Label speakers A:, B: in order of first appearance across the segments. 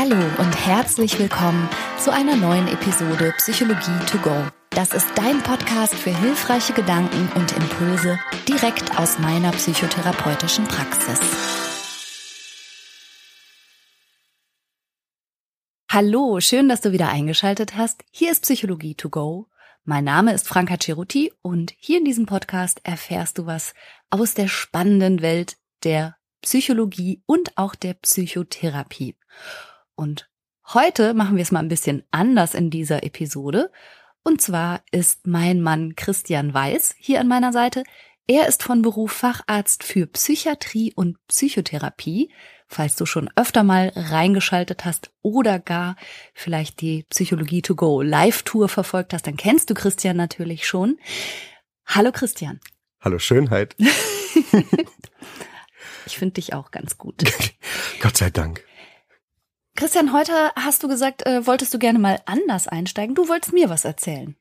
A: Hallo und herzlich willkommen zu einer neuen Episode Psychologie to go. Das ist dein Podcast für hilfreiche Gedanken und Impulse direkt aus meiner psychotherapeutischen Praxis. Hallo, schön, dass du wieder eingeschaltet hast. Hier ist Psychologie to go. Mein Name ist Franka Ceruti und hier in diesem Podcast erfährst du was aus der spannenden Welt der Psychologie und auch der Psychotherapie. Und heute machen wir es mal ein bisschen anders in dieser Episode. Und zwar ist mein Mann Christian Weiß hier an meiner Seite. Er ist von Beruf Facharzt für Psychiatrie und Psychotherapie. Falls du schon öfter mal reingeschaltet hast oder gar vielleicht die Psychologie to go Live-Tour verfolgt hast, dann kennst du Christian natürlich schon. Hallo Christian.
B: Hallo Schönheit.
A: ich finde dich auch ganz gut.
B: Gott sei Dank.
A: Christian, heute hast du gesagt, äh, wolltest du gerne mal anders einsteigen. Du wolltest mir was erzählen.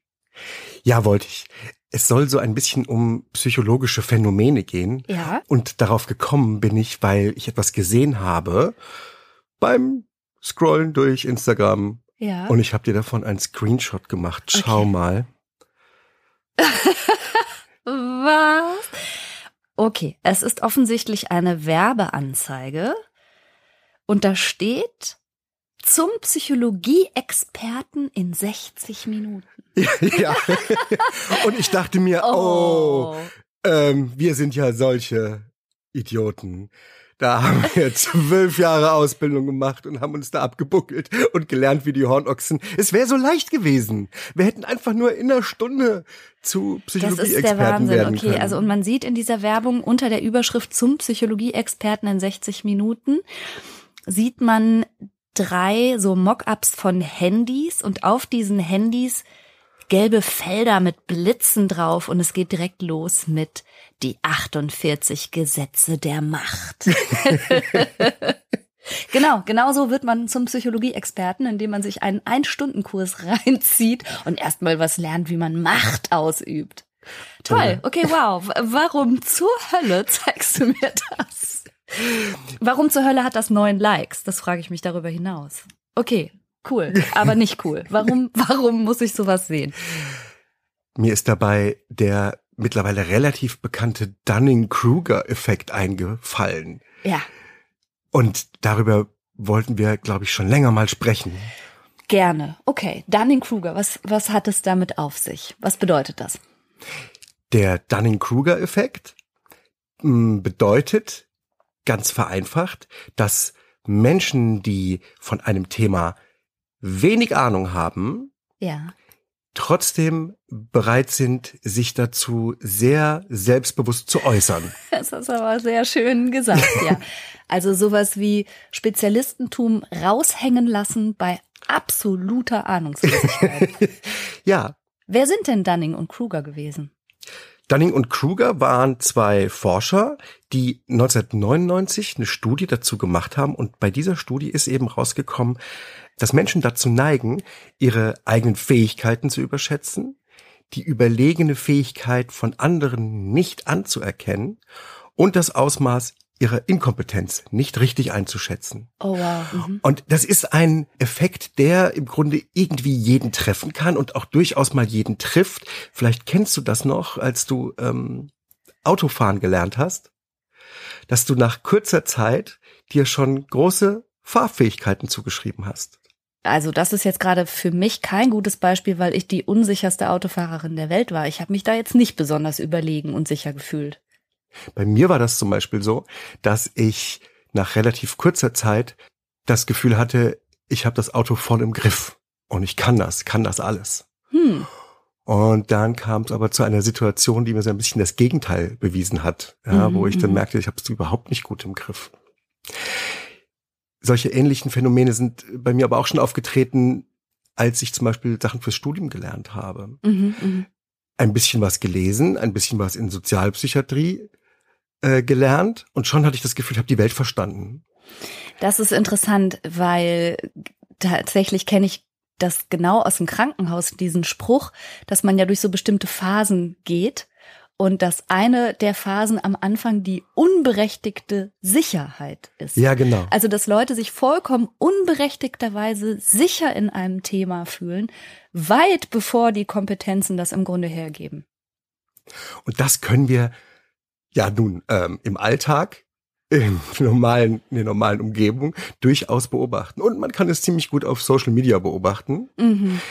B: Ja, wollte ich. Es soll so ein bisschen um psychologische Phänomene gehen.
A: Ja.
B: Und darauf gekommen bin ich, weil ich etwas gesehen habe beim Scrollen durch Instagram.
A: Ja.
B: Und ich habe dir davon einen Screenshot gemacht. Schau
A: Okay.
B: mal.
A: Was? Okay, es ist offensichtlich eine Werbeanzeige und da steht zum Psychologie-Experten in 60 Minuten.
B: ja. Und ich dachte mir, oh, ähm, wir sind ja solche Idioten. Da haben wir zwölf Jahre Ausbildung gemacht und haben uns da abgebuckelt und gelernt wie die Hornochsen. Es wäre so leicht gewesen. Wir hätten einfach nur in einer Stunde zu
A: Das ist der
B: Psychologie-Experten
A: Wahnsinn.
B: werden
A: Okay,
B: können.
A: also und man sieht in dieser Werbung unter der Überschrift zum Psychologie-Experten in 60 Minuten sieht man drei so Mockups von Handys und auf diesen Handys gelbe Felder mit Blitzen drauf und es geht direkt los mit die 48 Gesetze der Macht. genau, genau so wird man zum Psychologie-Experten, indem man sich einen Ein-Stunden-Kurs reinzieht und erstmal was lernt, wie man Macht ausübt. Toll, okay, wow. Warum zur Hölle zeigst du mir das? Warum zur Hölle hat das neun Likes? Das frage ich mich darüber hinaus. Okay, cool, aber nicht cool. Warum, warum muss ich sowas sehen?
B: Mir ist dabei der mittlerweile relativ bekannte Dunning-Kruger-Effekt eingefallen.
A: Ja,
B: Und darüber wollten wir, glaube ich, schon länger mal sprechen.
A: gerne. Okay, Dunning-Kruger, was, was hat es damit auf sich? Was bedeutet das?
B: Der Dunning-Kruger-Effekt mh, bedeutet, ganz vereinfacht, dass Menschen, die von einem Thema wenig Ahnung haben,
A: Ja.
B: trotzdem bereit sind, sich dazu sehr selbstbewusst zu äußern.
A: Das ist aber sehr schön gesagt, ja. Also sowas wie Spezialistentum raushängen lassen bei absoluter Ahnungslosigkeit.
B: Ja,
A: Wer sind denn Dunning und Kruger gewesen?
B: Dunning und Kruger waren zwei Forscher, die 1999 eine Studie dazu gemacht haben. Und bei dieser Studie ist eben rausgekommen, dass Menschen dazu neigen, ihre eigenen Fähigkeiten zu überschätzen, die überlegene Fähigkeit von anderen nicht anzuerkennen und das Ausmaß ihrer Inkompetenz nicht richtig einzuschätzen.
A: Oh wow. Mhm.
B: Und das ist ein Effekt, der im Grunde irgendwie jeden treffen kann und auch durchaus mal jeden trifft. Vielleicht kennst du das noch, als du ähm, Autofahren gelernt hast, dass du nach kurzer Zeit dir schon große Fahrfähigkeiten zugeschrieben hast.
A: Also das ist jetzt gerade für mich kein gutes Beispiel, weil ich die unsicherste Autofahrerin der Welt war. Ich habe mich da jetzt nicht besonders überlegen und sicher gefühlt.
B: Bei mir war das zum Beispiel so, dass ich nach relativ kurzer Zeit das Gefühl hatte, ich habe das Auto voll im Griff und ich kann das, kann das alles.
A: Hm.
B: Und dann kam es aber zu einer Situation, die mir so ein bisschen das Gegenteil bewiesen hat, ja,
A: Mhm,
B: wo ich dann
A: mhm.
B: merkte, ich habe es überhaupt nicht gut im Griff. Solche ähnlichen Phänomene sind bei mir aber auch schon aufgetreten, als ich zum Beispiel Sachen fürs Studium gelernt habe.
A: Mhm, mhm.
B: Ein bisschen was gelesen, ein bisschen was in Sozialpsychiatrie äh, gelernt und schon hatte ich das Gefühl, ich habe die Welt verstanden.
A: Das ist interessant, weil tatsächlich kenne ich das genau aus dem Krankenhaus, diesen Spruch, dass man ja durch so bestimmte Phasen geht und dass eine der Phasen am Anfang die unberechtigte Sicherheit ist.
B: Ja, genau.
A: Also, dass Leute sich vollkommen unberechtigterweise sicher in einem Thema fühlen, weit bevor die Kompetenzen das im Grunde hergeben.
B: Und das können wir ja nun ähm, im Alltag in normalen, in der normalen Umgebung durchaus beobachten. Und man kann es ziemlich gut auf Social Media beobachten.
A: Mhm.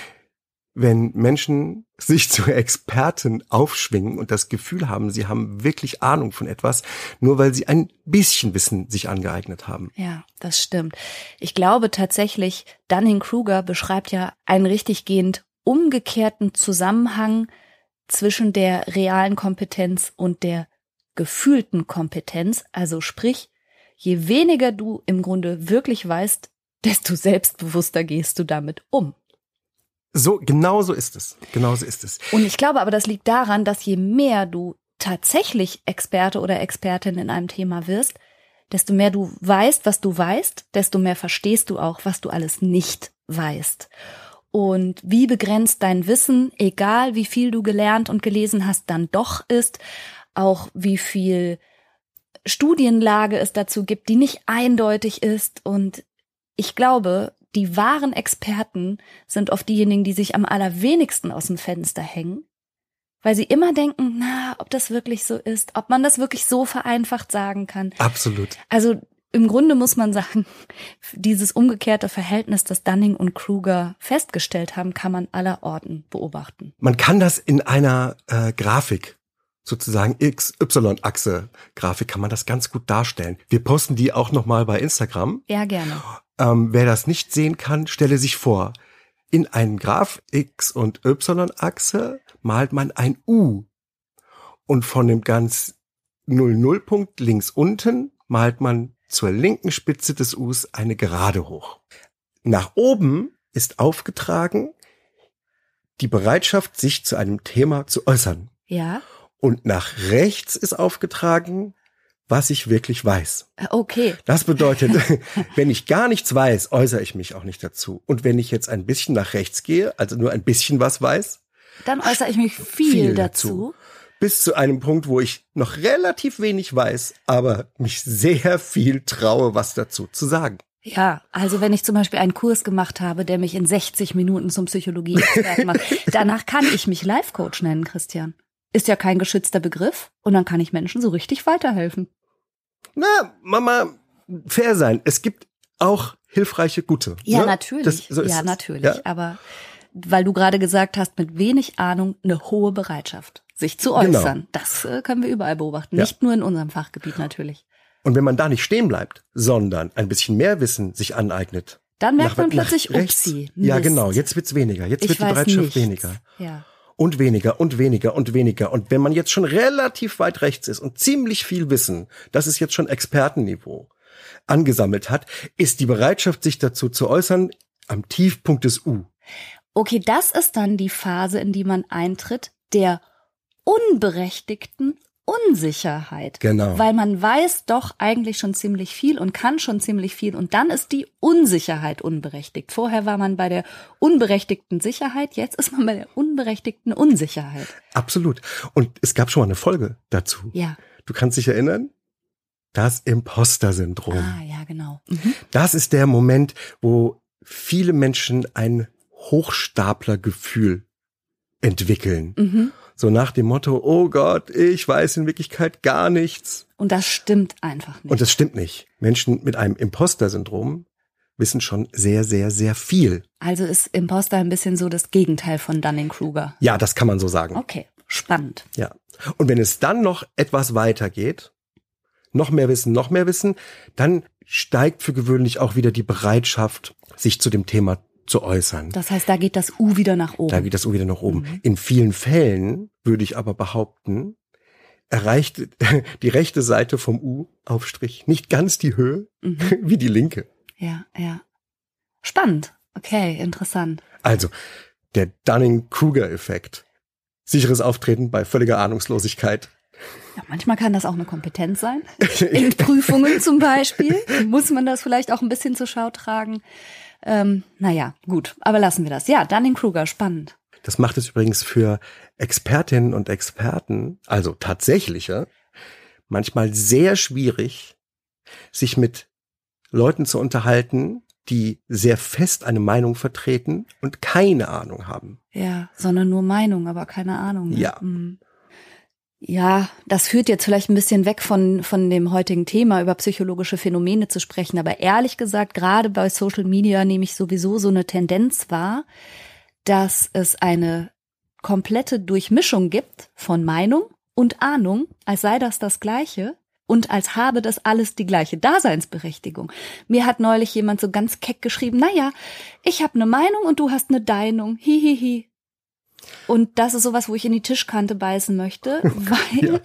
B: Wenn Menschen sich zu Experten aufschwingen und das Gefühl haben, sie haben wirklich Ahnung von etwas, nur weil sie ein bisschen Wissen sich angeeignet haben.
A: Ja, das stimmt. Ich glaube tatsächlich, Dunning-Kruger beschreibt ja einen richtig gehend umgekehrten Zusammenhang zwischen der realen Kompetenz und der gefühlten Kompetenz. Also sprich, je weniger du im Grunde wirklich weißt, desto selbstbewusster gehst du damit um.
B: So, genau so ist es. Genau so ist es.
A: Und ich glaube aber, das liegt daran, dass je mehr du tatsächlich Experte oder Expertin in einem Thema wirst, desto mehr du weißt, was du weißt, desto mehr verstehst du auch, was du alles nicht weißt. Und wie begrenzt dein Wissen, egal wie viel du gelernt und gelesen hast, dann doch ist, auch wie viel Studienlage es dazu gibt, die nicht eindeutig ist. Und ich glaube, die wahren Experten sind oft diejenigen, die sich am allerwenigsten aus dem Fenster hängen, weil sie immer denken, na, ob das wirklich so ist, ob man das wirklich so vereinfacht sagen kann.
B: Absolut.
A: Also im Grunde muss man sagen, dieses umgekehrte Verhältnis, das Dunning und Kruger festgestellt haben, kann man aller Orten beobachten.
B: Man kann das in einer äh, Grafik sozusagen X-Y-Achse Grafik kann man das ganz gut darstellen. Wir posten die auch nochmal bei Instagram.
A: Ja, gerne.
B: Ähm, wer das nicht sehen kann, stelle sich vor, in einem Graph X- und Y-Achse malt man ein U. Und von dem ganz 0-0-Punkt links unten malt man zur linken Spitze des Us eine Gerade hoch. Nach oben ist aufgetragen die Bereitschaft, sich zu einem Thema zu äußern.
A: Ja.
B: Und nach rechts ist aufgetragen was ich wirklich weiß.
A: Äh, okay.
B: Das bedeutet, wenn ich gar nichts weiß, äußere ich mich auch nicht dazu. Und wenn ich jetzt ein bisschen nach rechts gehe, also nur ein bisschen was weiß,
A: dann äußere ich mich viel, viel dazu. dazu.
B: Bis zu einem Punkt, wo ich noch relativ wenig weiß, aber mich sehr viel traue, was dazu zu sagen.
A: Ja, also wenn ich zum Beispiel einen Kurs gemacht habe, der mich in 60 Minuten zum Psychologie-Experten macht, danach kann ich mich Life-Coach nennen, Christian. Ist ja kein geschützter Begriff und dann kann ich Menschen so richtig weiterhelfen.
B: Na, Mama, fair sein. Es gibt auch hilfreiche Gute.
A: Ja, ne? natürlich. Das, so ja, natürlich. Ja? Aber weil du gerade gesagt hast, mit wenig Ahnung eine hohe Bereitschaft, sich zu genau. äußern. Genau. Das äh, können wir überall beobachten. Ja. Nicht nur in unserem Fachgebiet natürlich.
B: Und wenn man da nicht stehen bleibt, sondern ein bisschen mehr Wissen sich aneignet.
A: Dann merkt nach, man plötzlich, upsie,
B: Ja, genau. Jetzt wird's weniger. Jetzt ich wird die Bereitschaft nichts. weniger.
A: Ja
B: und weniger und weniger und weniger. Und wenn man jetzt schon relativ weit rechts ist und ziemlich viel Wissen, das ist jetzt schon Expertenniveau, angesammelt hat, ist die Bereitschaft, sich dazu zu äußern, am Tiefpunkt des U.
A: Okay, das ist dann die Phase, in die man eintritt, der unberechtigten Unsicherheit.
B: Genau.
A: Weil man weiß doch eigentlich schon ziemlich viel und kann schon ziemlich viel und dann ist die Unsicherheit unberechtigt. Vorher war man bei der unberechtigten Sicherheit, jetzt ist man bei der unberechtigten Unsicherheit.
B: Absolut. Und es gab schon mal eine Folge dazu.
A: Ja.
B: Du kannst dich erinnern? Das Imposter-Syndrom.
A: Ah, ja, genau. Mhm.
B: Das ist der Moment, wo viele Menschen ein Hochstaplergefühl entwickeln.
A: Mhm.
B: So nach dem Motto, oh Gott, ich weiß in Wirklichkeit gar nichts.
A: Und das stimmt einfach nicht.
B: Und das stimmt nicht. Menschen mit einem Imposter-Syndrom wissen schon sehr, sehr, sehr viel.
A: Also ist Imposter ein bisschen so das Gegenteil von Dunning-Kruger.
B: Ja, das kann man so sagen.
A: Okay, spannend.
B: Ja. Und wenn es dann noch etwas weitergeht, noch mehr Wissen, noch mehr Wissen, dann steigt für gewöhnlich auch wieder die Bereitschaft, sich zu dem Thema zu äußern.
A: Das heißt, da geht das U wieder nach oben.
B: Da geht das U wieder nach oben. Mhm. In vielen Fällen würde ich aber behaupten, erreicht die rechte Seite vom U-Aufstrich nicht ganz die Höhe mhm. wie die linke.
A: Ja, ja. Spannend. Okay, interessant.
B: Also, der Dunning-Kruger-Effekt. Sicheres Auftreten bei völliger Ahnungslosigkeit.
A: Ja, manchmal kann das auch eine Kompetenz sein. In Prüfungen zum Beispiel muss man das vielleicht auch ein bisschen zur Schau tragen. Ähm, naja, gut, aber lassen wir das. Ja, Dunning-Kruger, spannend.
B: Das macht es übrigens für Expertinnen und Experten, also tatsächliche, manchmal sehr schwierig, sich mit Leuten zu unterhalten, die sehr fest eine Meinung vertreten und keine Ahnung haben.
A: Ja, sondern nur Meinung, aber keine Ahnung. Ne?
B: Ja.
A: Mhm. Ja, das führt jetzt vielleicht ein bisschen weg von, von dem heutigen Thema, über psychologische Phänomene zu sprechen. Aber ehrlich gesagt, gerade bei Social Media nehme ich sowieso so eine Tendenz wahr, dass es eine komplette Durchmischung gibt von Meinung und Ahnung, als sei das das Gleiche und als habe das alles die gleiche Daseinsberechtigung. Mir hat neulich jemand so ganz keck geschrieben, na ja, ich habe eine Meinung und du hast eine Deinung. Hihihi. Und das ist sowas, wo ich in die Tischkante beißen möchte, weil ja.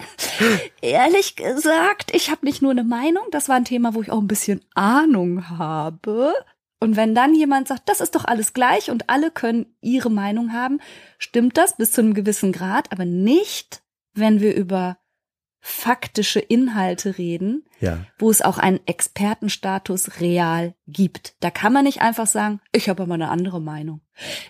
A: ehrlich gesagt, ich habe nicht nur eine Meinung, das war ein Thema, wo ich auch ein bisschen Ahnung habe. Und wenn dann jemand sagt, das ist doch alles gleich und alle können ihre Meinung haben, stimmt das bis zu einem gewissen Grad, aber nicht, wenn wir über faktische Inhalte reden,
B: ja.
A: wo es auch einen Expertenstatus real gibt. Da kann man nicht einfach sagen, ich habe aber eine andere Meinung.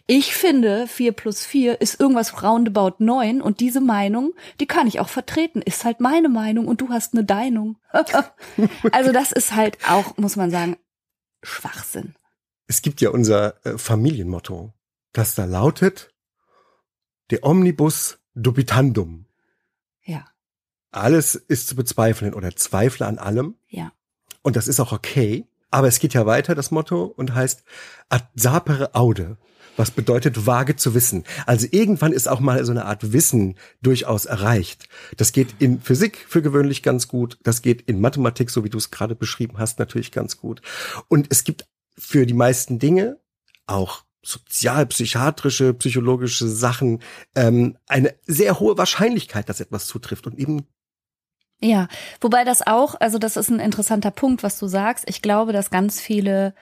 A: Ich finde, vier plus vier ist irgendwas roundabout neun und diese Meinung, die kann ich auch vertreten. Ist halt meine Meinung und du hast eine Deinung. also das ist halt auch, muss man sagen, Schwachsinn.
B: Es gibt ja unser äh, Familienmotto, das da lautet, de omnibus dubitandum. Alles ist zu bezweifeln oder zweifle an allem.
A: Ja.
B: Und das ist auch okay. Aber es geht ja weiter, das Motto, und heißt ad sapere aude. Was bedeutet vage zu wissen? Also irgendwann ist auch mal so eine Art Wissen durchaus erreicht. Das geht in Physik für gewöhnlich ganz gut. Das geht in Mathematik, so wie du es gerade beschrieben hast, natürlich ganz gut. Und es gibt für die meisten Dinge auch sozialpsychiatrische, psychologische Sachen ähm, eine sehr hohe Wahrscheinlichkeit, dass etwas zutrifft und eben
A: ja, wobei das auch, also das ist ein interessanter Punkt, was du sagst. Ich glaube, dass ganz viele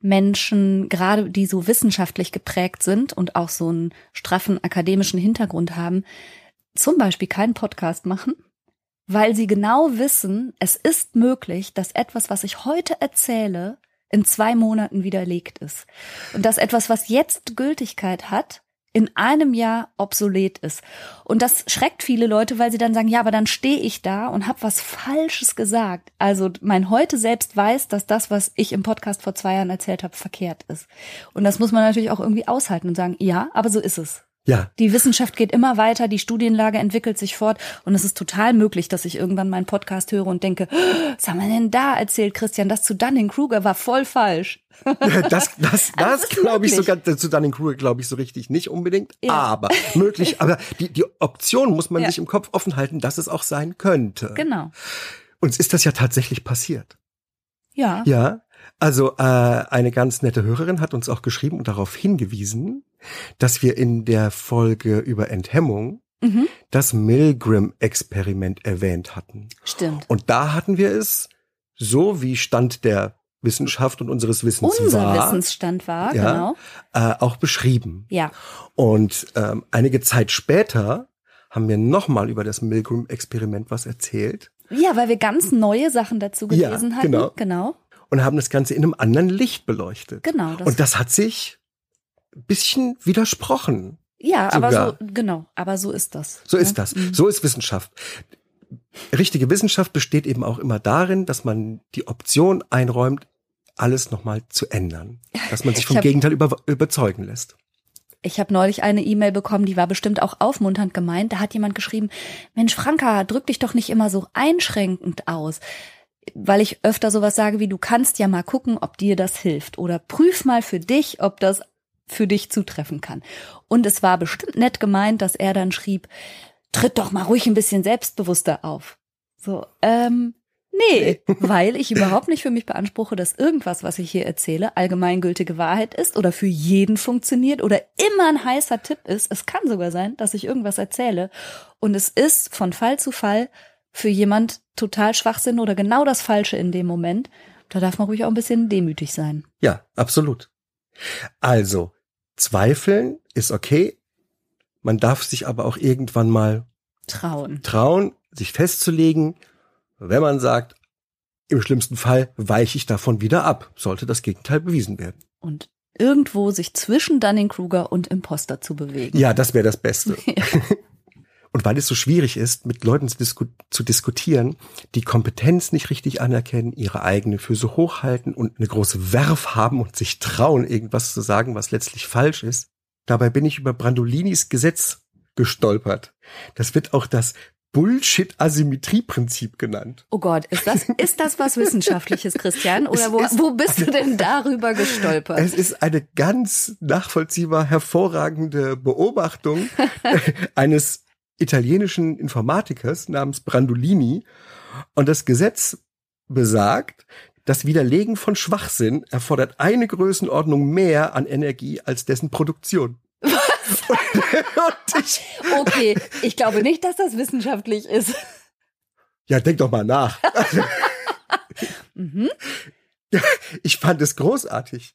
A: Menschen, gerade die so wissenschaftlich geprägt sind und auch so einen straffen akademischen Hintergrund haben, zum Beispiel keinen Podcast machen, weil sie genau wissen, es ist möglich, dass etwas, was ich heute erzähle, in zwei Monaten widerlegt ist. Und dass etwas, was jetzt Gültigkeit hat, in einem Jahr obsolet ist. Und das schreckt viele Leute, weil sie dann sagen, ja, aber dann stehe ich da und habe was Falsches gesagt. Also mein heute selbst weiß, dass das, was ich im Podcast vor zwei Jahren erzählt habe, verkehrt ist. Und das muss man natürlich auch irgendwie aushalten und sagen, ja, aber so ist es.
B: Ja.
A: Die Wissenschaft geht immer weiter, die Studienlage entwickelt sich fort und es ist total möglich, dass ich irgendwann meinen Podcast höre und denke, was haben wir denn da erzählt, Christian? Das zu Dunning-Kruger war voll falsch.
B: das, das, das, das glaube ich sogar zu Dunning-Kruger glaube ich so richtig nicht unbedingt, ja. aber möglich. Aber die, die Option muss man ja. sich im Kopf offen halten, dass es auch sein könnte.
A: Genau.
B: Uns ist das ja tatsächlich passiert.
A: Ja.
B: Ja. Also äh, eine ganz nette Hörerin hat uns auch geschrieben und darauf hingewiesen, dass wir in der Folge über Enthemmung mhm. das Milgram-Experiment erwähnt hatten.
A: Stimmt.
B: Und da hatten wir es so wie Stand der Wissenschaft und unseres Wissens
A: Unser
B: war,
A: Wissensstand war,
B: ja,
A: genau.
B: Äh, auch beschrieben.
A: Ja.
B: Und ähm, einige Zeit später haben wir nochmal über das Milgram-Experiment was erzählt.
A: Ja, weil wir ganz neue Sachen dazu gelesen
B: ja,
A: hatten.
B: Genau. Und haben das Ganze in einem anderen Licht beleuchtet.
A: Genau. Das
B: und das hat sich ein bisschen widersprochen.
A: Ja,
B: sogar.
A: aber so, genau, aber so ist das.
B: So
A: ja?
B: ist das.
A: Mhm.
B: So ist Wissenschaft. Richtige Wissenschaft besteht eben auch immer darin, dass man die Option einräumt, alles nochmal zu ändern. Dass man sich vom
A: hab,
B: Gegenteil über, überzeugen lässt.
A: Ich habe neulich eine E-Mail bekommen, die war bestimmt auch aufmunternd gemeint. Da hat jemand geschrieben, Mensch, Franka, drück dich doch nicht immer so einschränkend aus. Weil ich öfter sowas sage wie, du kannst ja mal gucken, ob dir das hilft. Oder prüf mal für dich, ob das für dich zutreffen kann. Und es war bestimmt nett gemeint, dass er dann schrieb, tritt doch mal ruhig ein bisschen selbstbewusster auf. So, ähm, nee, weil ich überhaupt nicht für mich beanspruche, dass irgendwas, was ich hier erzähle, allgemeingültige Wahrheit ist oder für jeden funktioniert oder immer ein heißer Tipp ist. Es kann sogar sein, dass ich irgendwas erzähle und es ist von Fall zu Fall für jemand total Schwachsinn oder genau das Falsche in dem Moment. Da darf man ruhig auch ein bisschen demütig sein.
B: Ja, absolut. Also, zweifeln ist okay. Man darf sich aber auch irgendwann mal
A: trauen.
B: Trauen, sich festzulegen, wenn man sagt, im schlimmsten Fall weiche ich davon wieder ab, sollte das Gegenteil bewiesen werden.
A: Und irgendwo sich zwischen Dunning-Kruger und Imposter zu bewegen.
B: Ja, das wäre das Beste. Und weil es so schwierig ist, mit Leuten zu, disku zu, diskutieren, die Kompetenz nicht richtig anerkennen, ihre eigene Füße hochhalten und eine große Werf haben und sich trauen, irgendwas zu sagen, was letztlich falsch ist. Dabei bin ich über Brandolinis Gesetz gestolpert. Das wird auch das Bullshit-Asymmetrie-Prinzip genannt.
A: Oh Gott, ist das, ist das was Wissenschaftliches, Christian? Oder wo, wo bist du denn darüber gestolpert?
B: Es ist eine ganz nachvollziehbar hervorragende Beobachtung eines italienischen Informatikers namens Brandolini. Und das Gesetz besagt, das Widerlegen von Schwachsinn erfordert eine Größenordnung mehr an Energie als dessen Produktion.
A: ich, okay, ich glaube nicht, dass das wissenschaftlich ist.
B: Ja, denk doch mal nach. mhm. ich fand es großartig.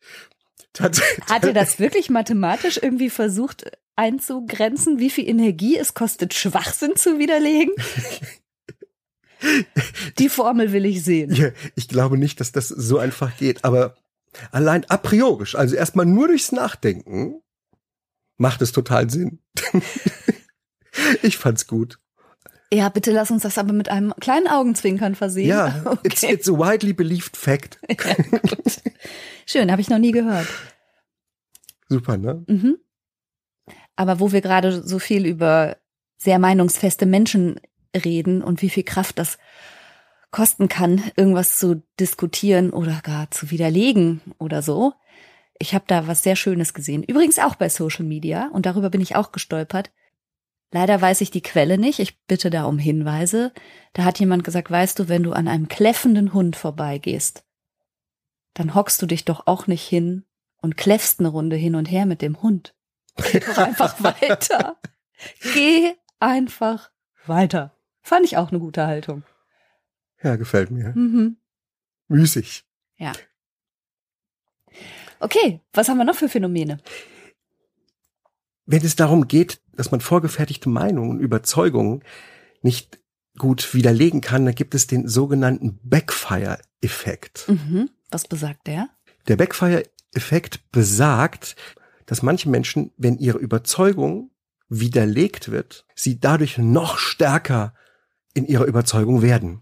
A: Hat er das wirklich mathematisch irgendwie versucht einzugrenzen, wie viel Energie es kostet, Schwachsinn zu widerlegen? Die Formel will ich sehen.
B: Ja, ich glaube nicht, dass das so einfach geht, aber allein a priori, also erstmal nur durchs Nachdenken, macht es total Sinn. ich fand's gut.
A: Ja, bitte lass uns das aber mit einem kleinen Augenzwinkern versehen.
B: Ja, okay. it's, it's a widely believed fact. Ja,
A: Schön, habe ich noch nie gehört.
B: Super, ne? Mhm.
A: Aber wo wir gerade so viel über sehr meinungsfeste Menschen reden und wie viel Kraft das kosten kann, irgendwas zu diskutieren oder gar zu widerlegen oder so, ich habe da was sehr Schönes gesehen. Übrigens auch bei Social Media und darüber bin ich auch gestolpert. Leider weiß ich die Quelle nicht. Ich bitte da um Hinweise. Da hat jemand gesagt, weißt du, wenn du an einem kläffenden Hund vorbeigehst, dann hockst du dich doch auch nicht hin und kläffst eine Runde hin und her mit dem Hund. Geh doch einfach weiter. Geh einfach weiter. Fand ich auch eine gute Haltung.
B: Ja, gefällt mir. Mhm. Müßig.
A: Ja. Okay, was haben wir noch für Phänomene?
B: Wenn es darum geht, dass man vorgefertigte Meinungen und Überzeugungen nicht gut widerlegen kann, dann gibt es den sogenannten Backfire-Effekt.
A: Mhm. Was besagt der?
B: Der Backfire-Effekt besagt, dass manche Menschen, wenn ihre Überzeugung widerlegt wird, sie dadurch noch stärker in ihrer Überzeugung werden.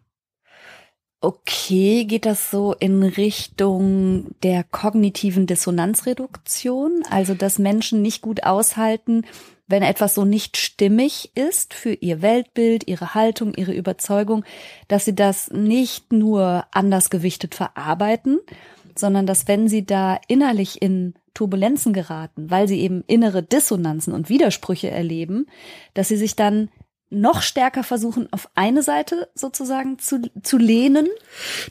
A: Okay, geht das so in Richtung der kognitiven Dissonanzreduktion? Also, dass Menschen nicht gut aushalten, wenn etwas so nicht stimmig ist für ihr Weltbild, ihre Haltung, ihre Überzeugung, dass sie das nicht nur anders gewichtet verarbeiten, sondern dass wenn sie da innerlich in Turbulenzen geraten, weil sie eben innere Dissonanzen und Widersprüche erleben, dass sie sich dann noch stärker versuchen, auf eine Seite sozusagen zu, zu lehnen?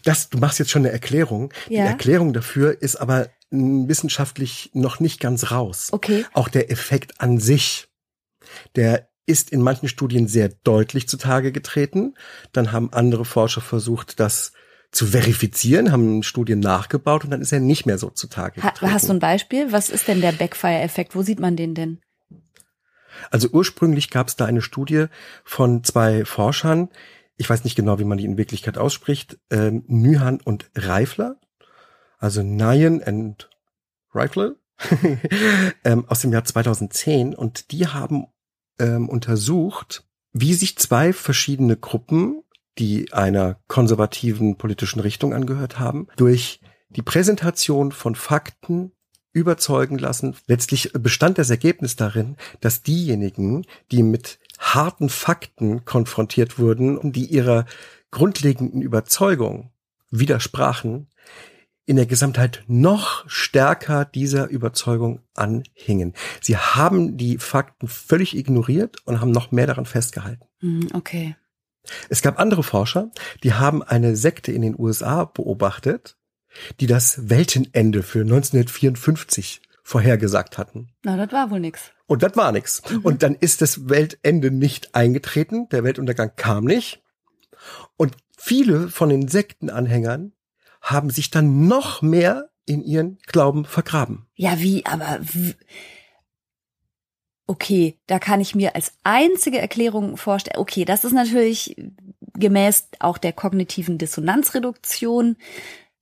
B: Das, du machst jetzt schon eine Erklärung. Ja. Die Erklärung dafür ist aber wissenschaftlich noch nicht ganz raus.
A: Okay.
B: Auch der Effekt an sich, der ist in manchen Studien sehr deutlich zutage getreten. Dann haben andere Forscher versucht, das zu verifizieren, haben Studien nachgebaut und dann ist er nicht mehr so zutage getreten.
A: Hast du ein Beispiel? Was ist denn der Backfire-Effekt? Wo sieht man den denn?
B: Also ursprünglich gab es da eine Studie von zwei Forschern, ich weiß nicht genau, wie man die in Wirklichkeit ausspricht, ähm, Nyhan und Reifler, also Nyan and Reifler, ähm, aus dem Jahr 2010 und die haben ähm, untersucht, wie sich zwei verschiedene Gruppen, die einer konservativen politischen Richtung angehört haben, durch die Präsentation von Fakten überzeugen lassen. Letztlich bestand das Ergebnis darin, dass diejenigen, die mit harten Fakten konfrontiert wurden, die ihrer grundlegenden Überzeugung widersprachen, in der Gesamtheit noch stärker dieser Überzeugung anhingen. Sie haben die Fakten völlig ignoriert und haben noch mehr daran festgehalten.
A: Hm, okay.
B: Es gab andere Forscher, die haben eine Sekte in den USA beobachtet, die das Weltenende für 1954 vorhergesagt hatten.
A: Na, das war wohl nix.
B: Und das war nix. Mhm. Und dann ist das Weltende nicht eingetreten, der Weltuntergang kam nicht. Und viele von den Sektenanhängern haben sich dann noch mehr in ihren Glauben vergraben.
A: Ja, wie, aber wie, okay, da kann ich mir als einzige Erklärung vorstellen, okay, das ist natürlich gemäß auch der kognitiven Dissonanzreduktion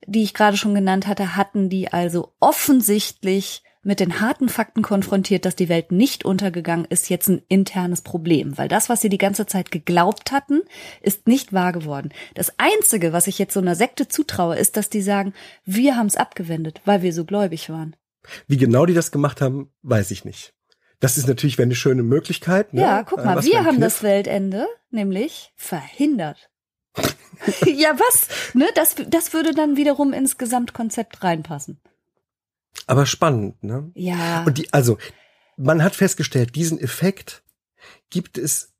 A: die ich gerade schon genannt hatte, hatten die also offensichtlich mit den harten Fakten konfrontiert, dass die Welt nicht untergegangen ist, jetzt ein internes Problem. Weil das, was sie die ganze Zeit geglaubt hatten, ist nicht wahr geworden. Das Einzige, was ich jetzt so einer Sekte zutraue, ist, dass die sagen, wir haben es abgewendet, weil wir so gläubig waren.
B: Wie genau die das gemacht haben, weiß ich nicht. Das ist natürlich eine schöne Möglichkeit. Ne?
A: Ja, guck mal,
B: Was
A: wir haben
B: Kniff.
A: das Weltende nämlich verhindert. ja, was? Ne, das, das würde dann wiederum ins Gesamtkonzept reinpassen.
B: Aber spannend, ne?
A: Ja.
B: Und die, also, man hat festgestellt, diesen Effekt gibt es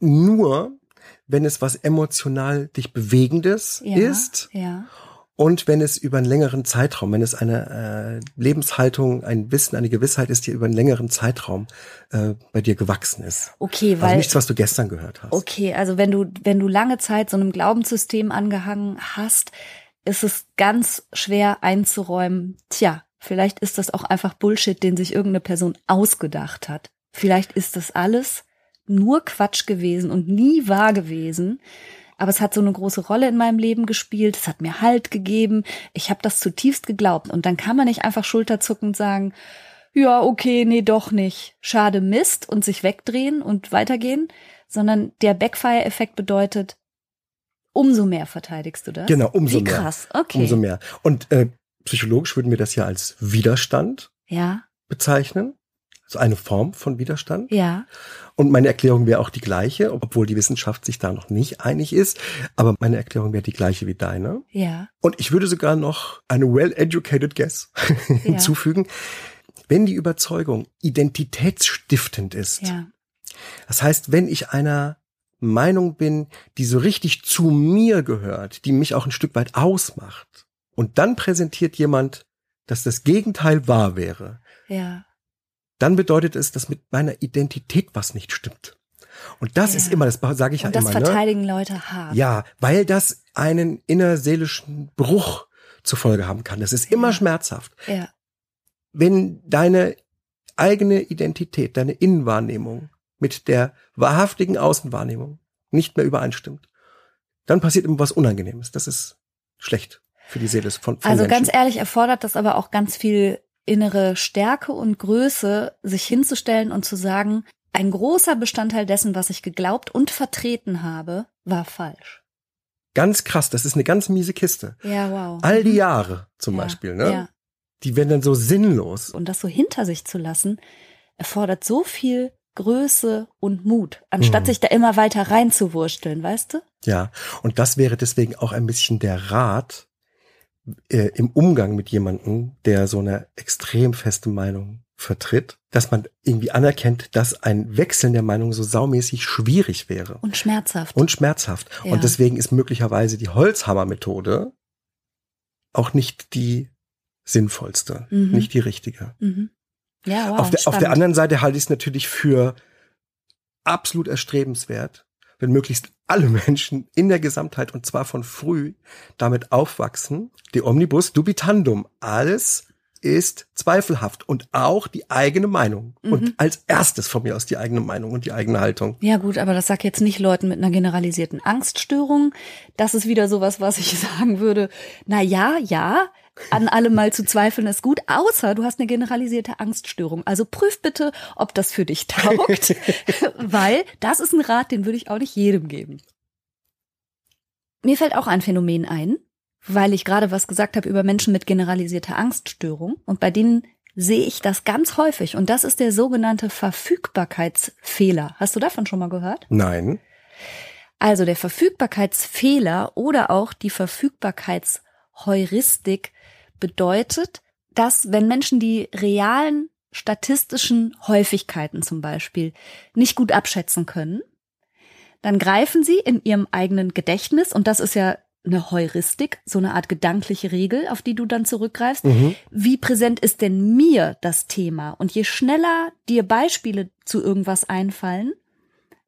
B: nur, wenn es was emotional dich Bewegendes
A: ja,
B: ist
A: Ja.
B: Und wenn es über einen längeren Zeitraum, wenn es eine äh, Lebenshaltung, ein Wissen, eine Gewissheit ist, die über einen längeren Zeitraum äh, bei dir gewachsen ist.
A: Okay,
B: Also
A: weil
B: nichts, was du gestern gehört hast.
A: Okay, also wenn du, wenn du lange Zeit so einem Glaubenssystem angehangen hast, ist es ganz schwer einzuräumen. Tja, vielleicht ist das auch einfach Bullshit, den sich irgendeine Person ausgedacht hat. Vielleicht ist das alles nur Quatsch gewesen und nie wahr gewesen. Aber es hat so eine große Rolle in meinem Leben gespielt. Es hat mir Halt gegeben. Ich habe das zutiefst geglaubt. Und dann kann man nicht einfach schulterzuckend sagen, ja, okay, nee, doch nicht. Schade Mist und sich wegdrehen und weitergehen, sondern der Backfire-Effekt bedeutet, umso mehr verteidigst du das.
B: Genau, umso
A: Wie
B: mehr.
A: krass, okay.
B: Umso mehr. Und äh, psychologisch würden wir das ja als Widerstand
A: Ja,
B: bezeichnen. Also eine Form von Widerstand.
A: ja,
B: Und meine Erklärung wäre auch die gleiche, obwohl die Wissenschaft sich da noch nicht einig ist. Aber meine Erklärung wäre die gleiche wie deine.
A: ja,
B: Und ich würde sogar noch eine well-educated guess hinzufügen. Wenn die Überzeugung identitätsstiftend ist,
A: ja,
B: das heißt, wenn ich einer Meinung bin, die so richtig zu mir gehört, die mich auch ein Stück weit ausmacht, und dann präsentiert jemand, dass das Gegenteil wahr wäre,
A: ja,
B: dann bedeutet es, dass mit meiner Identität was nicht stimmt. Und das
A: Ja.
B: ist immer, das sage ich
A: Und
B: ja
A: das
B: immer, ne?
A: verteidigen Leute hart.
B: Ja, weil das einen innerseelischen Bruch zur Folge haben kann. Das ist immer
A: Ja.
B: schmerzhaft.
A: Ja,
B: Wenn deine eigene Identität, deine Innenwahrnehmung mit der wahrhaftigen Außenwahrnehmung nicht mehr übereinstimmt, dann passiert immer was Unangenehmes. Das ist schlecht für die Seele von, von
A: Also
B: Menschen.
A: ganz ehrlich erfordert das aber auch ganz viel innere Stärke und Größe, sich hinzustellen und zu sagen, ein großer Bestandteil dessen, was ich geglaubt und vertreten habe, war falsch.
B: ganz krass. Das ist eine ganz miese Kiste.
A: Ja, wow.
B: All die Jahre zum
A: Ja,
B: Beispiel, ne?
A: Ja.
B: Die werden dann so sinnlos.
A: Und das so hinter sich zu lassen, erfordert so viel Größe und Mut, anstatt
B: Mhm.
A: sich da immer weiter reinzuwursteln, weißt du?
B: Ja, und das wäre deswegen auch ein bisschen der Rat äh, im Umgang mit jemandem, der so eine extrem feste Meinung vertritt, dass man irgendwie anerkennt, dass ein Wechseln der Meinung so saumäßig schwierig wäre
A: Und schmerzhaft.
B: und schmerzhaft.
A: Ja.
B: Und deswegen ist möglicherweise die Holzhammer-Methode auch nicht die sinnvollste,
A: Mhm.
B: nicht die richtige.
A: mhm. Ja, wow.
B: auf, der, auf der anderen Seite halte ich es natürlich für absolut erstrebenswert, wenn möglichst alle Menschen in der Gesamtheit und zwar von früh damit aufwachsen, die Omnibus dubitandum, alles ist zweifelhaft und auch die eigene Meinung.
A: Mhm.
B: Und als erstes von mir aus die eigene Meinung und die eigene Haltung.
A: Ja gut, aber das sag jetzt nicht Leuten mit einer generalisierten Angststörung. Das ist wieder sowas, was ich sagen würde. Na ja, ja, an allem mal zu zweifeln ist gut, außer du hast eine generalisierte Angststörung. Also prüf bitte, ob das für dich taugt, weil das ist ein Rat, den würde ich auch nicht jedem geben. Mir fällt auch ein Phänomen ein, weil ich gerade was gesagt habe über Menschen mit generalisierter Angststörung und bei denen sehe ich das ganz häufig und das ist der sogenannte Verfügbarkeitsfehler. Hast du davon schon mal gehört?
B: Nein.
A: Also der Verfügbarkeitsfehler oder auch die Verfügbarkeitsheuristik bedeutet, dass wenn Menschen die realen statistischen Häufigkeiten zum Beispiel nicht gut abschätzen können, dann greifen sie in ihrem eigenen Gedächtnis, und das ist ja eine Heuristik, so eine Art gedankliche Regel, auf die du dann zurückgreifst.
B: Mhm.
A: Wie präsent ist denn mir das Thema? Und je schneller dir Beispiele zu irgendwas einfallen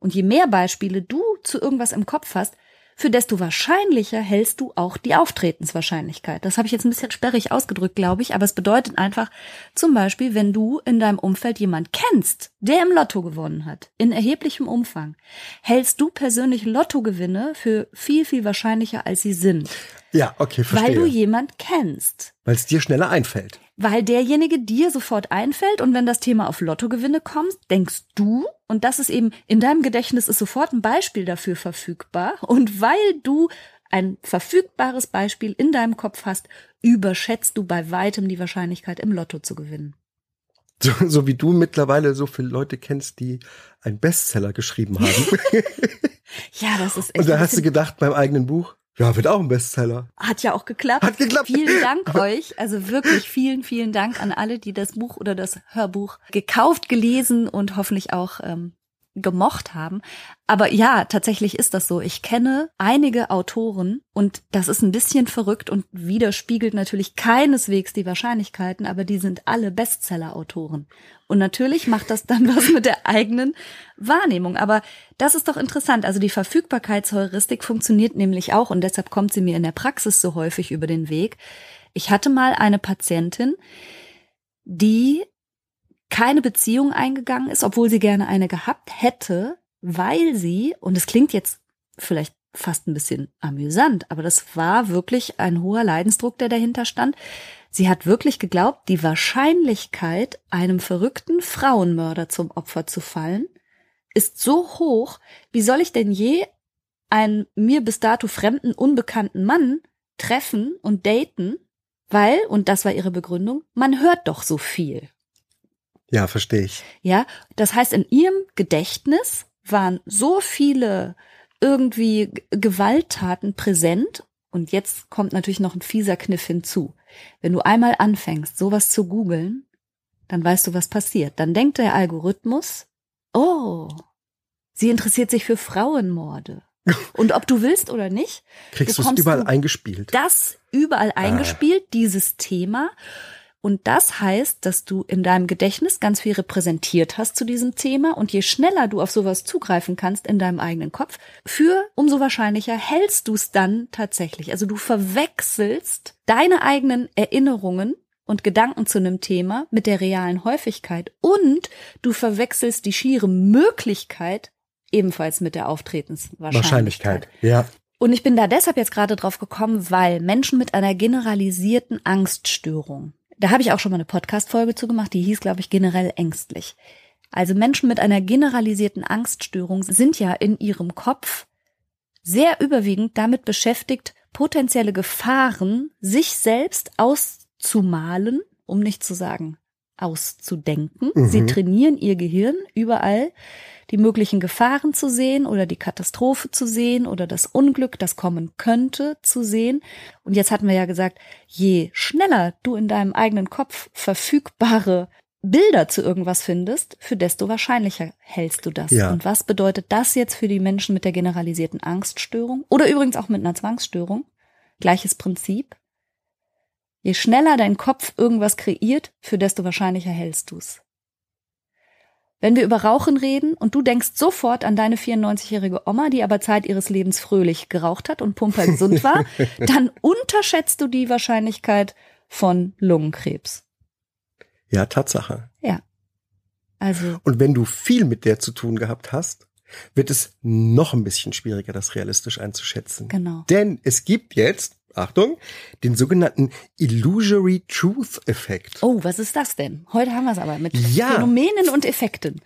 A: und je mehr Beispiele du zu irgendwas im Kopf hast, für desto wahrscheinlicher hältst du auch die Auftretenswahrscheinlichkeit. Das habe ich jetzt ein bisschen sperrig ausgedrückt, glaube ich, aber es bedeutet einfach, zum Beispiel, wenn du in deinem Umfeld jemand kennst, der im Lotto gewonnen hat, in erheblichem Umfang, hältst du persönlich Lottogewinne für viel, viel wahrscheinlicher, als sie sind.
B: Ja, okay, verstehe.
A: Weil du jemand kennst.
B: Weil es dir schneller einfällt.
A: Weil derjenige dir sofort einfällt und wenn das Thema auf Lottogewinne kommt, denkst du, und das ist eben, in deinem Gedächtnis ist sofort ein Beispiel dafür verfügbar. Und weil du ein verfügbares Beispiel in deinem Kopf hast, überschätzt du bei weitem die Wahrscheinlichkeit, im Lotto zu gewinnen.
B: So, so wie du mittlerweile so viele Leute kennst, die einen Bestseller geschrieben haben.
A: ja, das ist echt.
B: Und da hast du gedacht beim eigenen Buch, ja, wird auch ein Bestseller.
A: Hat ja auch geklappt.
B: Hat geklappt.
A: Vielen Dank euch. Also wirklich vielen, vielen Dank an alle, die das Buch oder das Hörbuch gekauft, gelesen und hoffentlich auch ähm, gemocht haben. Aber ja, tatsächlich ist das so. Ich kenne einige Autoren und das ist ein bisschen verrückt und widerspiegelt natürlich keineswegs die Wahrscheinlichkeiten, aber die sind alle Bestseller-Autoren. Und natürlich macht das dann was mit der eigenen Wahrnehmung. Aber das ist doch interessant. Also die Verfügbarkeitsheuristik funktioniert nämlich auch und deshalb kommt sie mir in der Praxis so häufig über den Weg. Ich hatte mal eine Patientin, die keine Beziehung eingegangen ist, obwohl sie gerne eine gehabt hätte, weil sie, und es klingt jetzt vielleicht fast ein bisschen amüsant, aber das war wirklich ein hoher Leidensdruck, der dahinter stand. Sie hat wirklich geglaubt, die Wahrscheinlichkeit, einem verrückten Frauenmörder zum Opfer zu fallen, ist so hoch, wie soll ich denn je einen mir bis dato fremden, unbekannten Mann treffen und daten, weil, und das war ihre Begründung, man hört doch so viel.
B: Ja, verstehe ich.
A: Ja, das heißt, in ihrem Gedächtnis waren so viele irgendwie Gewalttaten präsent. Und jetzt kommt natürlich noch ein fieser Kniff hinzu. Wenn du einmal anfängst, sowas zu googeln, dann weißt du, was passiert. Dann denkt der Algorithmus, oh, sie interessiert sich für Frauenmorde. Und ob du willst oder nicht,
B: kriegst du es überall eingespielt.
A: Das überall ah. eingespielt, ah. dieses Thema. Und das heißt, dass du in deinem Gedächtnis ganz viel repräsentiert hast zu diesem Thema und je schneller du auf sowas zugreifen kannst in deinem eigenen Kopf, für umso wahrscheinlicher hältst du es dann tatsächlich. Also du verwechselst deine eigenen Erinnerungen und Gedanken zu einem Thema mit der realen Häufigkeit und du verwechselst die schiere Möglichkeit ebenfalls mit der Auftretenswahrscheinlichkeit. Wahrscheinlichkeit,
B: ja.
A: Und ich bin da deshalb jetzt gerade drauf gekommen, weil Menschen mit einer generalisierten Angststörung da habe ich auch schon mal eine Podcast-Folge zu gemacht, die hieß, glaube ich, generell ängstlich. Also Menschen mit einer generalisierten Angststörung sind ja in ihrem Kopf sehr überwiegend damit beschäftigt, potenzielle Gefahren sich selbst auszumalen, um nicht zu sagen auszudenken. Mhm. Sie trainieren ihr Gehirn überall die möglichen Gefahren zu sehen oder die Katastrophe zu sehen oder das Unglück, das kommen könnte, zu sehen. Und jetzt hatten wir ja gesagt, je schneller du in deinem eigenen Kopf verfügbare Bilder zu irgendwas findest, für desto wahrscheinlicher hältst du das. Ja. Und was bedeutet das jetzt für die Menschen mit der generalisierten Angststörung oder übrigens auch mit einer Zwangsstörung? Gleiches Prinzip. Je schneller dein Kopf irgendwas kreiert, für desto wahrscheinlicher hältst du's. Wenn wir über Rauchen reden und du denkst sofort an deine 94-jährige Oma, die aber Zeit ihres Lebens fröhlich geraucht hat und pumper gesund war, dann unterschätzt du die Wahrscheinlichkeit von Lungenkrebs.
B: Ja, Tatsache.
A: Ja. Also.
B: Und wenn du viel mit der zu tun gehabt hast, wird es noch ein bisschen schwieriger, das realistisch einzuschätzen.
A: Genau.
B: Denn es gibt jetzt Achtung, den sogenannten Illusory Truth Effekt.
A: Oh, was ist das denn? Heute haben wir es aber mit ja, Phänomenen und Effekten.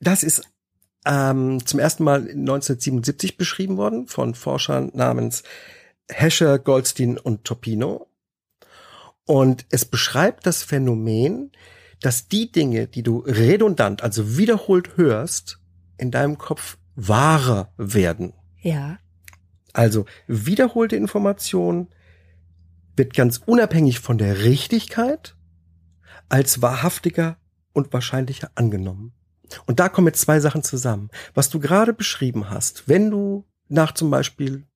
B: Das ist ähm, zum ersten Mal 1977 beschrieben worden von Forschern namens Hescher, Goldstein und Topino. Und es beschreibt das Phänomen, dass die Dinge, die du redundant, also wiederholt hörst, in deinem Kopf wahrer werden.
A: Ja.
B: Also wiederholte Information wird ganz unabhängig von der Richtigkeit als wahrhaftiger und wahrscheinlicher angenommen. Und da kommen jetzt zwei Sachen zusammen. Was du gerade beschrieben hast, wenn du nach zum Beispiel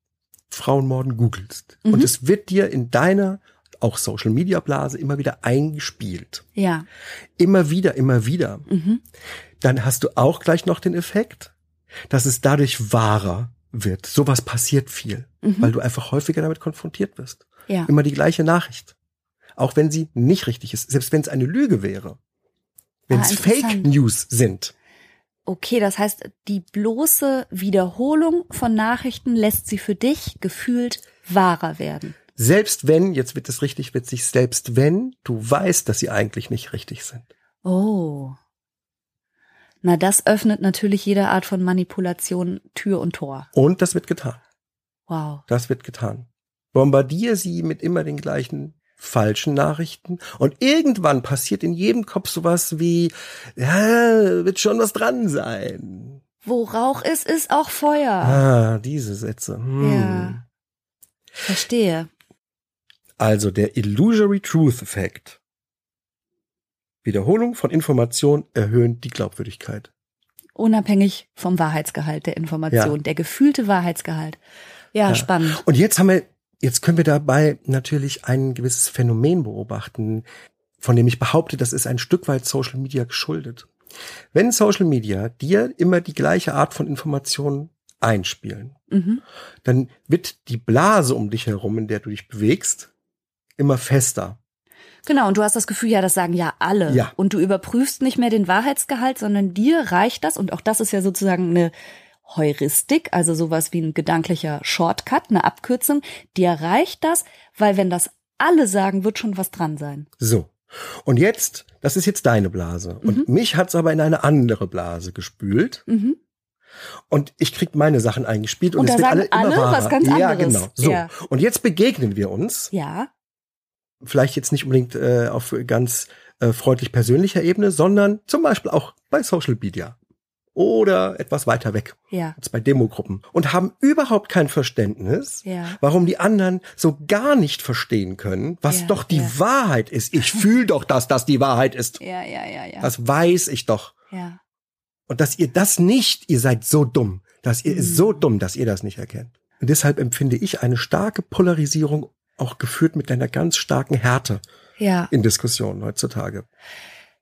B: Frauenmorden googelst mhm. und es wird dir in deiner auch Social Media Blase immer wieder eingespielt.
A: Ja.
B: Immer wieder, immer wieder. Mhm. Dann hast du auch gleich noch den Effekt, dass es dadurch wahrer wird. Sowas passiert viel, mhm. weil du einfach häufiger damit konfrontiert wirst.
A: Ja.
B: Immer die gleiche Nachricht. Auch wenn sie nicht richtig ist, selbst wenn es eine Lüge wäre. Wenn es ah, Fake News sind.
A: Okay, das heißt, die bloße Wiederholung von Nachrichten lässt sie für dich gefühlt wahrer werden.
B: Selbst wenn, jetzt wird es richtig witzig, selbst wenn du weißt, dass sie eigentlich nicht richtig sind.
A: Oh. Na, das öffnet natürlich jede Art von Manipulation Tür und Tor.
B: Und das wird getan.
A: Wow.
B: Das wird getan. Bombardier sie mit immer den gleichen falschen Nachrichten und irgendwann passiert in jedem Kopf sowas wie, ja, wird schon was dran sein.
A: Wo Rauch ist, ist auch Feuer.
B: Ah, diese Sätze. Hm.
A: Ja. Verstehe.
B: Also der Illusory Truth Effekt. Wiederholung von Information erhöhen die Glaubwürdigkeit.
A: Unabhängig vom Wahrheitsgehalt der Information,
B: Ja.
A: der gefühlte Wahrheitsgehalt. Ja,
B: Ja.
A: spannend.
B: Und jetzt haben wir, jetzt können wir dabei natürlich ein gewisses Phänomen beobachten, von dem ich behaupte, das ist ein Stück weit Social Media geschuldet. Wenn Social Media dir immer die gleiche Art von Informationen einspielen,
A: Mhm.
B: dann wird die Blase um dich herum, in der du dich bewegst, immer fester.
A: Genau, und du hast das Gefühl, ja, das sagen ja alle.
B: Ja.
A: Und du überprüfst nicht mehr den Wahrheitsgehalt, sondern dir reicht das, und auch das ist ja sozusagen eine Heuristik, also sowas wie ein gedanklicher Shortcut, eine Abkürzung. Dir reicht das, weil wenn das alle sagen, wird schon was dran sein.
B: So. Und jetzt, das ist jetzt deine Blase. Und mich hat's aber in eine andere Blase gespült.
A: Mhm.
B: Und ich krieg meine Sachen eingespielt und,
A: Und
B: es wird
A: sagen
B: alle immer
A: alle
B: wahrer.
A: was ganz
B: ja,
A: anderes.
B: genau. So.
A: Ja.
B: Und jetzt begegnen wir uns.
A: Ja,
B: Vielleicht jetzt nicht unbedingt äh, auf ganz äh, freundlich persönlicher Ebene, sondern zum Beispiel auch bei Social Media. Oder etwas weiter weg,
A: ja,
B: als bei Demogruppen. Und haben überhaupt kein Verständnis,
A: ja.
B: warum die anderen so gar nicht verstehen können, was
A: Ja,
B: doch die
A: ja.
B: Wahrheit ist. Ich fühle doch, dass das die Wahrheit ist.
A: Ja, ja, ja, ja.
B: Das weiß ich doch.
A: ja.
B: Und dass ihr das nicht, ihr seid so dumm, dass ihr
A: Mhm.
B: so dumm, dass ihr das nicht erkennt. Und deshalb empfinde ich eine starke Polarisierung auch geführt mit einer ganz starken Härte
A: Ja.
B: in Diskussionen heutzutage.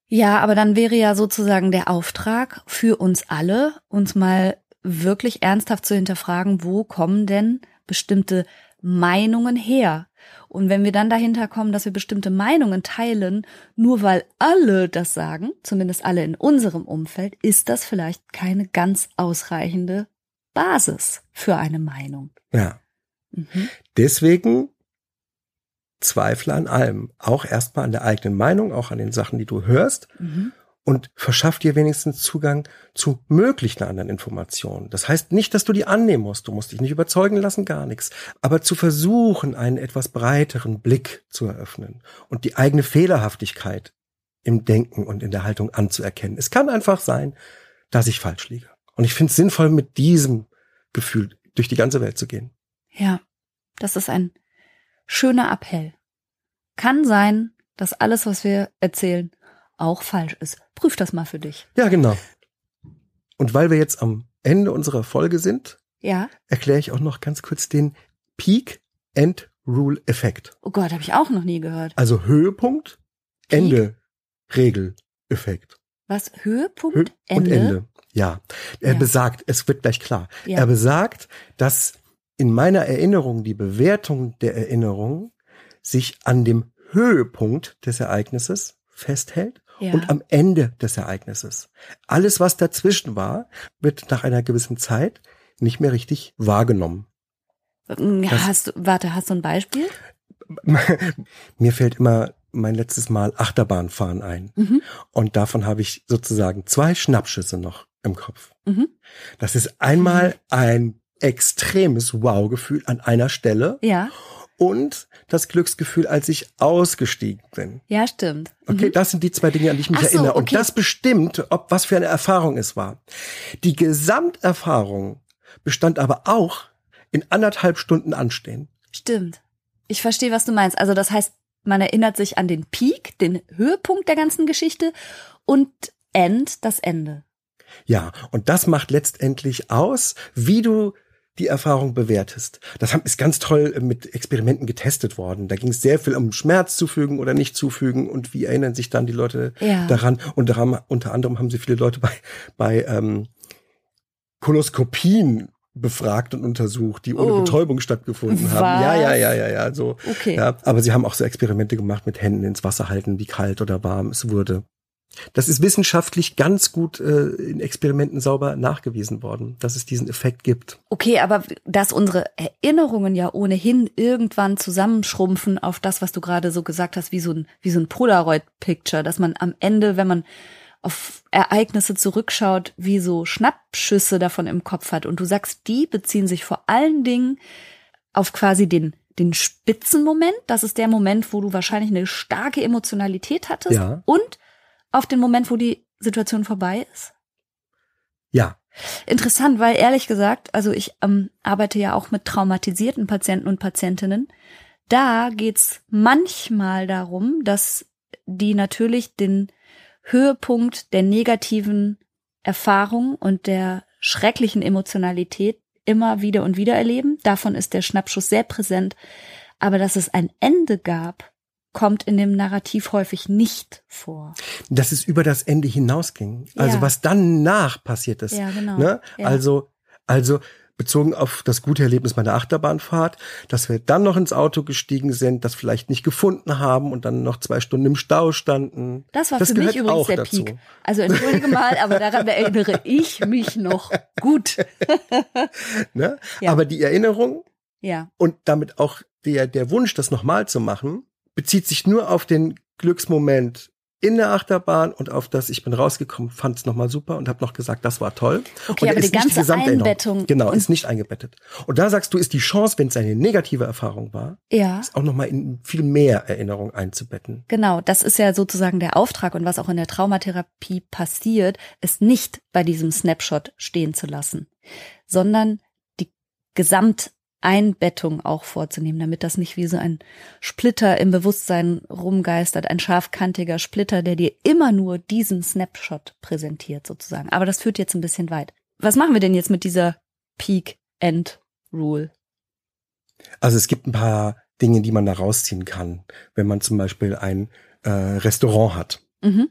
A: Ja, aber dann wäre ja sozusagen der Auftrag für uns alle, uns mal wirklich ernsthaft zu hinterfragen, wo kommen denn bestimmte Meinungen her? Und wenn wir dann dahinter kommen, dass wir bestimmte Meinungen teilen, nur weil alle das sagen, zumindest alle in unserem Umfeld, ist das vielleicht keine ganz ausreichende Basis für eine Meinung.
B: Ja.
A: Mhm.
B: Deswegen zweifle an allem. Auch erstmal an der eigenen Meinung, auch an den Sachen, die du hörst.
A: Mhm.
B: Und verschaff dir wenigstens Zugang zu möglichen anderen Informationen. Das heißt nicht, dass du die annehmen musst. Du musst dich nicht überzeugen lassen, gar nichts. Aber zu versuchen, einen etwas breiteren Blick zu eröffnen und die eigene Fehlerhaftigkeit im Denken und in der Haltung anzuerkennen. Es kann einfach sein, dass ich falsch liege. Und ich finde es sinnvoll, mit diesem Gefühl durch die ganze Welt zu gehen.
A: Ja, das ist ein schöner Appell. Kann sein, dass alles, was wir erzählen, auch falsch ist. Prüf das mal für dich.
B: Ja, genau. Und weil wir jetzt am Ende unserer Folge sind,
A: Ja?
B: erkläre ich auch noch ganz kurz den Peak End Rule Effekt.
A: Oh Gott, habe ich auch noch nie gehört.
B: Also Höhepunkt, Ende, Regel, Effekt.
A: Was? Höhepunkt?
B: Hö
A: Ende?
B: Und Ende. Ja. Er
A: Ja.
B: besagt, es wird gleich klar.
A: Ja.
B: Er besagt, dass in meiner Erinnerung die Bewertung der Erinnerung sich an dem Höhepunkt des Ereignisses festhält
A: Ja.
B: und am Ende des Ereignisses. Alles, was dazwischen war, wird nach einer gewissen Zeit nicht mehr richtig wahrgenommen.
A: Mm,
B: das-
A: hast du, warte, hast du ein Beispiel?
B: Mir fällt immer mein letztes Mal Achterbahnfahren ein.
A: Mhm.
B: Und davon habe ich sozusagen zwei Schnappschüsse noch im Kopf.
A: Mhm.
B: Das ist einmal ein extremes Wow-Gefühl an einer Stelle
A: Ja,
B: und das Glücksgefühl, als ich ausgestiegen bin.
A: ja, stimmt.
B: Okay,
A: Mhm.
B: das sind die zwei Dinge, an die ich mich
A: so,
B: erinnere. Und
A: okay.
B: das bestimmt, ob was für eine Erfahrung es war. Die Gesamterfahrung bestand aber auch in anderthalb Stunden Anstehen.
A: Stimmt. Ich verstehe, was du meinst. Also das heißt, man erinnert sich an den Peak, den Höhepunkt der ganzen Geschichte und End, das Ende.
B: Ja, und das macht letztendlich aus, wie du die Erfahrung bewertest. Das haben- ist ganz toll mit Experimenten getestet worden. Da ging es sehr viel um Schmerz zufügen oder nicht zufügen und wie erinnern sich dann die Leute
A: Ja.
B: daran. Und daran, unter anderem haben sie viele Leute bei, bei ähm, Koloskopien befragt und untersucht, die ohne
A: Oh.
B: Betäubung stattgefunden haben.
A: Was?
B: Ja, ja, ja, ja, ja. So.
A: Okay.
B: Ja, aber sie haben auch so Experimente gemacht mit Händen ins Wasser halten, wie kalt oder warm es wurde. Das ist wissenschaftlich ganz gut äh, in Experimenten sauber nachgewiesen worden, dass es diesen Effekt gibt.
A: Okay, aber dass unsere Erinnerungen ja ohnehin irgendwann zusammenschrumpfen auf das, was du gerade so gesagt hast, wie so ein, wie so ein Polaroid-Picture, dass man am Ende, wenn man auf Ereignisse zurückschaut, wie so Schnappschüsse davon im Kopf hat. Und du sagst, die beziehen sich vor allen Dingen auf quasi den den Spitzenmoment. Das ist der Moment, wo du wahrscheinlich eine starke Emotionalität hattest.
B: Ja.
A: Und auf den Moment, wo die Situation vorbei ist?
B: Ja.
A: Interessant, weil ehrlich gesagt, also ich ähm, arbeite ja auch mit traumatisierten Patienten und Patientinnen. Da geht's manchmal darum, dass die natürlich den Höhepunkt der negativen Erfahrung und der schrecklichen Emotionalität immer wieder und wieder erleben. Davon ist der Schnappschuss sehr präsent. Aber dass es ein Ende gab, kommt in dem Narrativ häufig nicht vor.
B: Dass es über das Ende hinausging. Also
A: Ja.
B: was dann nach passiert ist.
A: Ja, genau.
B: Ne?
A: Ja.
B: Also, also bezogen auf das gute Erlebnis meiner Achterbahnfahrt, dass wir dann noch ins Auto gestiegen sind, das vielleicht nicht gefunden haben und dann noch zwei Stunden im Stau standen.
A: Das war
B: das
A: für mich übrigens
B: auch
A: der
B: dazu.
A: Peak. Also entschuldige mal, aber daran erinnere ich mich noch gut.
B: Ne?
A: Ja.
B: Aber die Erinnerung
A: Ja,
B: und damit auch der, der Wunsch, das nochmal zu machen, bezieht sich nur auf den Glücksmoment in der Achterbahn und auf das, ich bin rausgekommen, fand es nochmal super und habe noch gesagt, das war toll.
A: Okay,
B: und er
A: aber die
B: ist nicht
A: ganze
B: Gesamterinnerung.
A: Einbettung
B: Genau, ist nicht eingebettet. Und da sagst du, ist die Chance, wenn es eine negative Erfahrung war,
A: ja.
B: auch nochmal in viel mehr Erinnerung einzubetten.
A: Genau, das ist ja sozusagen der Auftrag und was auch in der Traumatherapie passiert, ist nicht bei diesem Snapshot stehen zu lassen, sondern die Gesamteinbettung auch vorzunehmen, damit das nicht wie so ein Splitter im Bewusstsein rumgeistert, ein scharfkantiger Splitter, der dir immer nur diesen Snapshot präsentiert sozusagen. Aber das führt jetzt ein bisschen weit. Was machen wir denn jetzt mit dieser Peak-End-Rule?
B: Also es gibt ein paar Dinge, die man da rausziehen kann. Wenn man zum Beispiel ein äh, Restaurant hat,
A: Mhm.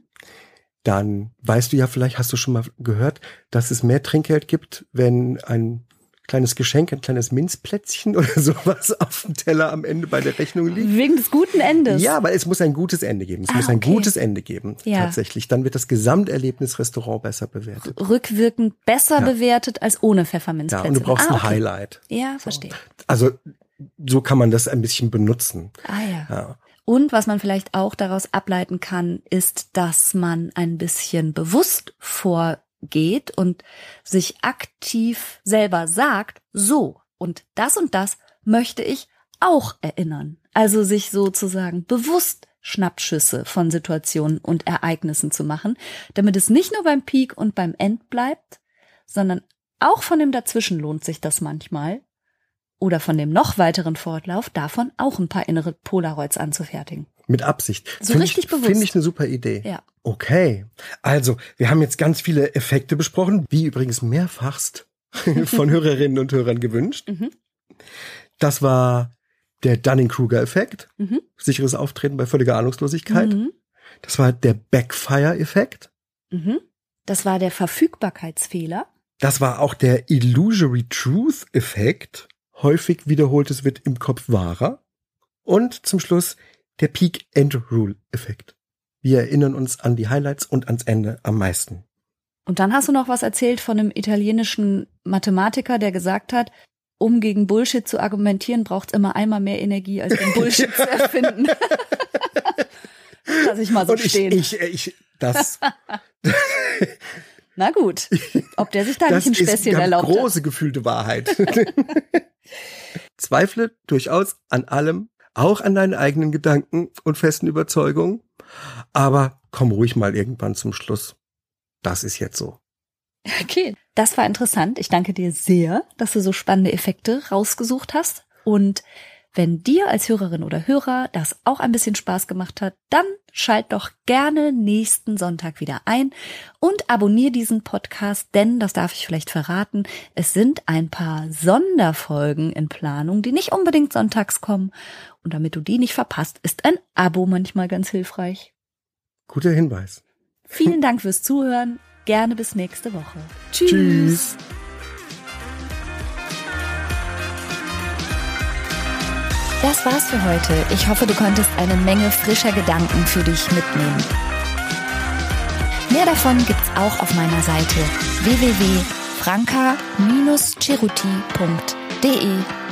B: dann weißt du ja vielleicht, hast du schon mal gehört, dass es mehr Trinkgeld gibt, wenn ein kleines Geschenk, ein kleines Minzplätzchen oder sowas auf dem Teller am Ende bei der Rechnung liegt.
A: Wegen des guten Endes.
B: Ja, aber es muss ein gutes Ende geben. Es
A: Ah,
B: muss ein
A: okay.
B: gutes Ende geben,
A: Ja.
B: tatsächlich. Dann wird das Gesamterlebnis Restaurant besser bewertet.
A: rückwirkend besser
B: Ja.
A: bewertet als ohne
B: Ja,
A: Pfefferminzplätzchen.
B: und du brauchst
A: ah,
B: ein
A: okay.
B: Highlight.
A: Ja, verstehe.
B: Also so kann man das ein bisschen benutzen.
A: Ah ja.
B: Ja.
A: Und was man vielleicht auch daraus ableiten kann, ist, dass man ein bisschen bewusst vorgeht und sich aktiv selber sagt, so, und das und das möchte ich auch erinnern. Also sich sozusagen bewusst Schnappschüsse von Situationen und Ereignissen zu machen, damit es nicht nur beim Peak und beim End bleibt, sondern auch von dem Dazwischen lohnt sich das manchmal. Oder von dem noch weiteren Fortlauf davon auch ein paar innere Polaroids anzufertigen.
B: Mit Absicht.
A: So
B: Find
A: richtig
B: ich,
A: bewusst.
B: Finde ich eine super Idee.
A: Ja.
B: Okay. Also, wir haben jetzt ganz viele Effekte besprochen, wie übrigens mehrfachst von Hörerinnen und Hörern gewünscht.
A: Mhm.
B: Das war der Dunning-Kruger-Effekt.
A: Mhm.
B: Sicheres Auftreten bei völliger Ahnungslosigkeit.
A: Mhm.
B: Das war der Backfire-Effekt.
A: Mhm. Das war der Verfügbarkeitsfehler.
B: Das war auch der Illusory Truth-Effekt. Häufig wiederholtes wird im Kopf wahrer. Und zum Schluss der Peak-End-Rule-Effekt. Wir erinnern uns an die Highlights und ans Ende am meisten.
A: Und dann hast du noch was erzählt von einem italienischen Mathematiker, der gesagt hat, um gegen Bullshit zu argumentieren, braucht es immer einmal mehr Energie, als den Bullshit zu erfinden. Lass ich mal so
B: und ich,
A: stehen.
B: ich, ich, das,
A: Na gut, ob der sich da
B: das
A: nicht ein
B: ist
A: Späßchen
B: eine
A: erlaubt hat.
B: große gefühlte Wahrheit. Zweifle durchaus an allem, auch an deinen eigenen Gedanken und festen Überzeugungen. Aber komm ruhig mal irgendwann zum Schluss. Das ist jetzt so.
A: Okay, das war interessant. Ich danke dir sehr, dass du so spannende Effekte rausgesucht hast. Und wenn dir als Hörerin oder Hörer das auch ein bisschen Spaß gemacht hat, dann schalt doch gerne nächsten Sonntag wieder ein und abonnier diesen Podcast, denn, das darf ich vielleicht verraten, es sind ein paar Sonderfolgen in Planung, die nicht unbedingt sonntags kommen. Und damit du die nicht verpasst, ist ein Abo manchmal ganz hilfreich.
B: Guter Hinweis.
A: Vielen Dank fürs Zuhören. Gerne bis nächste Woche.
B: Tschüss.
A: Das war's für heute. Ich hoffe, du konntest eine Menge frischer Gedanken für dich mitnehmen. Mehr davon gibt's auch auf meiner Seite www.franca-ceruti.de